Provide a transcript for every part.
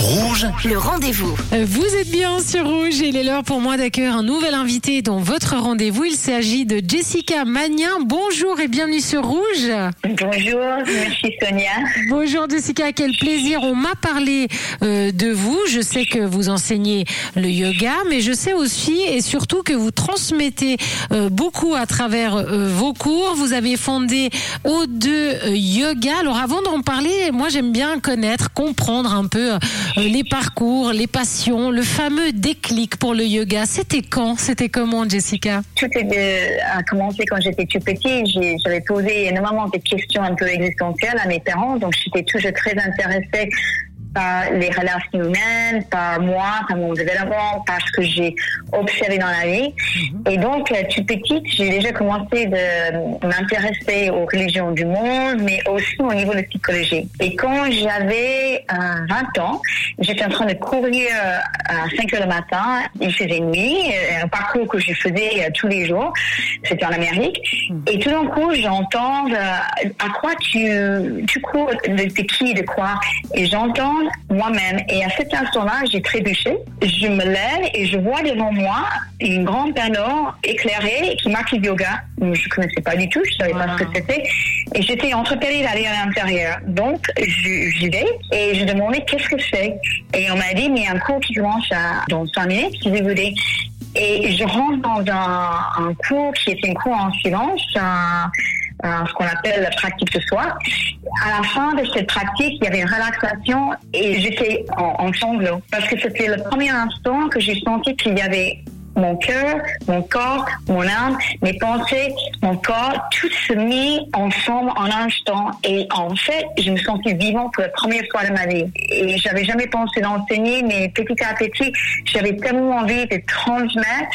Rouge, le rendez-vous. Vous êtes bien sur Rouge et il est l'heure pour moi d'accueillir un nouvel invité dans votre rendez-vous. Il s'agit de Jessica Magnin. Bonjour et bienvenue sur Rouge. Bonjour, merci Sonia. Bonjour Jessica, quel plaisir. On m'a parlé euh, de vous. Je sais que vous enseignez le yoga, mais je sais aussi et surtout que vous transmettez euh, beaucoup à travers euh, vos cours. Vous avez fondé O2 euh, Yoga. Alors avant d'en parler, moi j'aime bien connaître, comprendre un peu les parcours, les passions, le fameux déclic pour le yoga. C'était quand C'était comment Jessica? Tout a commencé quand j'étais tout petit. J'avais posé énormément de questions un peu existentielles à mes parents, donc j'étais toujours très intéressée par les relations humaines, par moi, par mon développement, par ce que j'ai observé dans la vie. Et donc, euh, tout petite, j'ai déjà commencé de m'intéresser aux religions du monde, mais aussi au niveau de psychologie. Et quand j'avais euh, 20 ans, j'étais en train de courir euh, à 5 heures le matin. Il faisait nuit, euh, un parcours que je faisais tous les jours. C'était en Amérique. Et tout d'un coup, j'entends euh, à quoi tu, tu cours, de, de qui, de quoi? Et j'entends moi-même. Et à cet instant-là, j'ai trébuché. Je me lève et je vois devant moi une grande panneau éclairée qui marque le yoga. Je connaissais pas du tout, je savais pas ce que c'était. Et j'étais entrepellée d'aller à l'intérieur. Donc, j'y vais et je demandais qu'est-ce que c'est? Et on m'a dit, mais il y a un cours qui commence à, dans 5 minutes, si vous voulez. Et je rentre dans un, un cours qui était un cours en silence, un- un- ce qu'on appelle la pratique de soi. À la fin de cette pratique, il y avait une relaxation et j'étais en, en parce que c'était le premier instant que j'ai senti qu'il y avait mon cœur, mon corps, mon âme, mes pensées, mon corps, tout se mit ensemble en un instant. Et en fait, je me sentais vivant pour la première fois de ma vie. Et j'avais jamais pensé d'enseigner, mais petit à petit, j'avais tellement envie de transmettre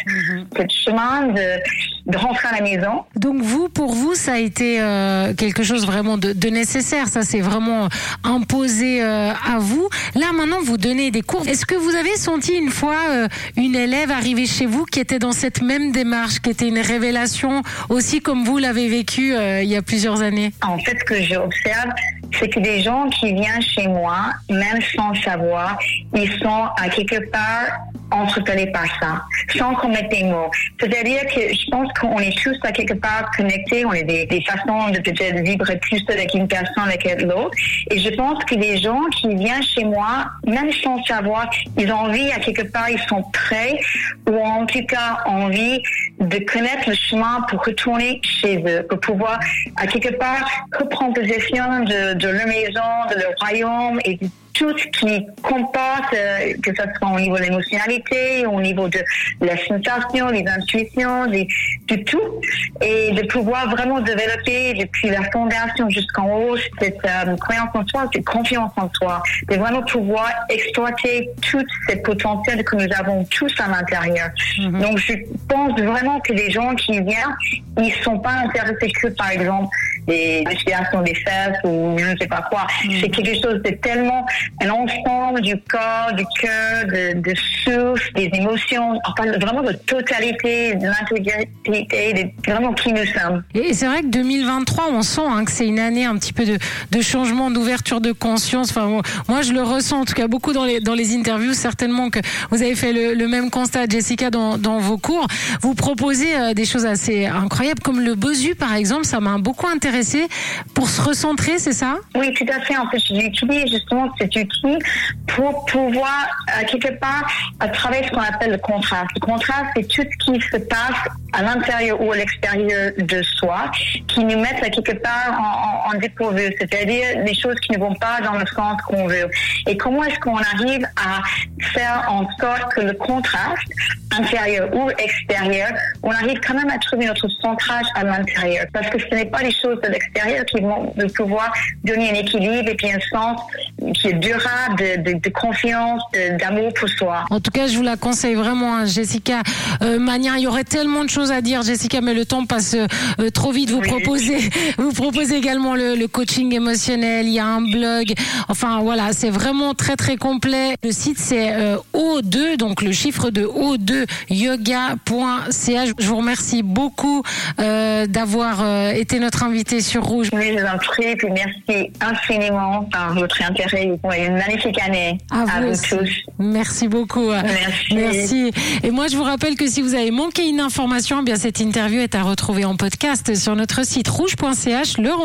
ce chemin de, de rentrer à la maison. Donc vous, pour vous, ça a été euh, quelque chose vraiment de, de nécessaire. Ça s'est vraiment imposé euh, à vous. Là, maintenant, vous donnez des cours. Est-ce que vous avez senti une fois euh, une élève arriver chez vous qui était dans cette même démarche, qui était une révélation aussi comme vous l'avez vécu euh, il y a plusieurs années. En fait, ce que j'observe, c'est que des gens qui viennent chez moi, même sans savoir, ils sont à quelque part entrepellés par ça, sans qu'on mette des mots. C'est-à-dire que je pense qu'on est tous à quelque part connectés, on a des, façons de peut-être vibrer plus avec une personne avec l'autre. Et je pense que les gens qui viennent chez moi, même sans savoir, ils ont envie à quelque part, ils sont prêts, ou en tout cas envie de connaître le chemin pour retourner chez eux, pour pouvoir à quelque part reprendre possession de, de leur maison, de leur royaume et tout ce qui comporte, euh, que ce soit au niveau de l'émotionnalité, au niveau de la sensation, les intuitions, des- de tout, et de pouvoir vraiment développer depuis la fondation jusqu'en haut cette euh, croyance en soi, cette confiance en soi, de vraiment pouvoir exploiter tout ce potentiel que nous avons tous à l'intérieur. Donc je pense vraiment que les gens qui viennent, ils sont pas intéressés que par exemple des respirations des fesses ou je ne sais pas quoi. C'est quelque chose de tellement un ensemble du corps, du cœur, de, de des émotions, enfin vraiment de totalité, de l'intégrité, de vraiment qui nous sommes. Et c'est vrai que 2023, on sent hein, que c'est une année un petit peu de, de changement, d'ouverture de conscience. Enfin, moi- moi, je le ressens en tout cas beaucoup dans les, dans les interviews. Certainement que vous avez fait le, le même constat, Jessica, dans, dans vos cours. Vous proposez euh, des choses assez incroyables, comme le Bosu, par exemple. Ça m'a beaucoup intéressé pour se recentrer, c'est ça? Oui, tout à fait. En fait, j'utilise justement cet outil pour pouvoir, euh, quelque part, à travers ce qu'on appelle le contraste. Le contraste, c'est tout ce qui se passe à l'intérieur ou à l'extérieur de soi, qui nous mettent quelque part en, en, dépourvu, c'est-à-dire des choses qui ne vont pas dans le sens qu'on veut. Et comment est-ce qu'on arrive à faire en sorte que le contraste, intérieur ou extérieur, on arrive quand même à trouver notre centrage à l'intérieur? Parce que ce n'est pas les choses de l'extérieur qui vont pouvoir donner un équilibre et puis un sens qui est durable, de, de, de confiance, d'amour pour soi. En tout cas, je vous la conseille vraiment, hein, Jessica euh, Magnin. Il y aurait tellement de choses à dire, Jessica, mais le temps passe euh, trop vite. Vous Oui. proposez, vous proposez également le, le coaching émotionnel. Il y a un blog. Enfin, voilà, c'est vraiment très très complet. Le site c'est euh, O2, donc le chiffre de O2 yoga.ch. Je vous remercie beaucoup euh, d'avoir euh, été notre invité sur Rouge. Oui, je vous en prie, puis merci infiniment par votre intérêt Oui, une magnifique année à, vous, tous. Merci beaucoup. Merci. Merci. Et moi, je vous rappelle que si vous avez manqué une information, eh bien cette interview est à retrouver en podcast sur notre site rouge.ch. Le rendez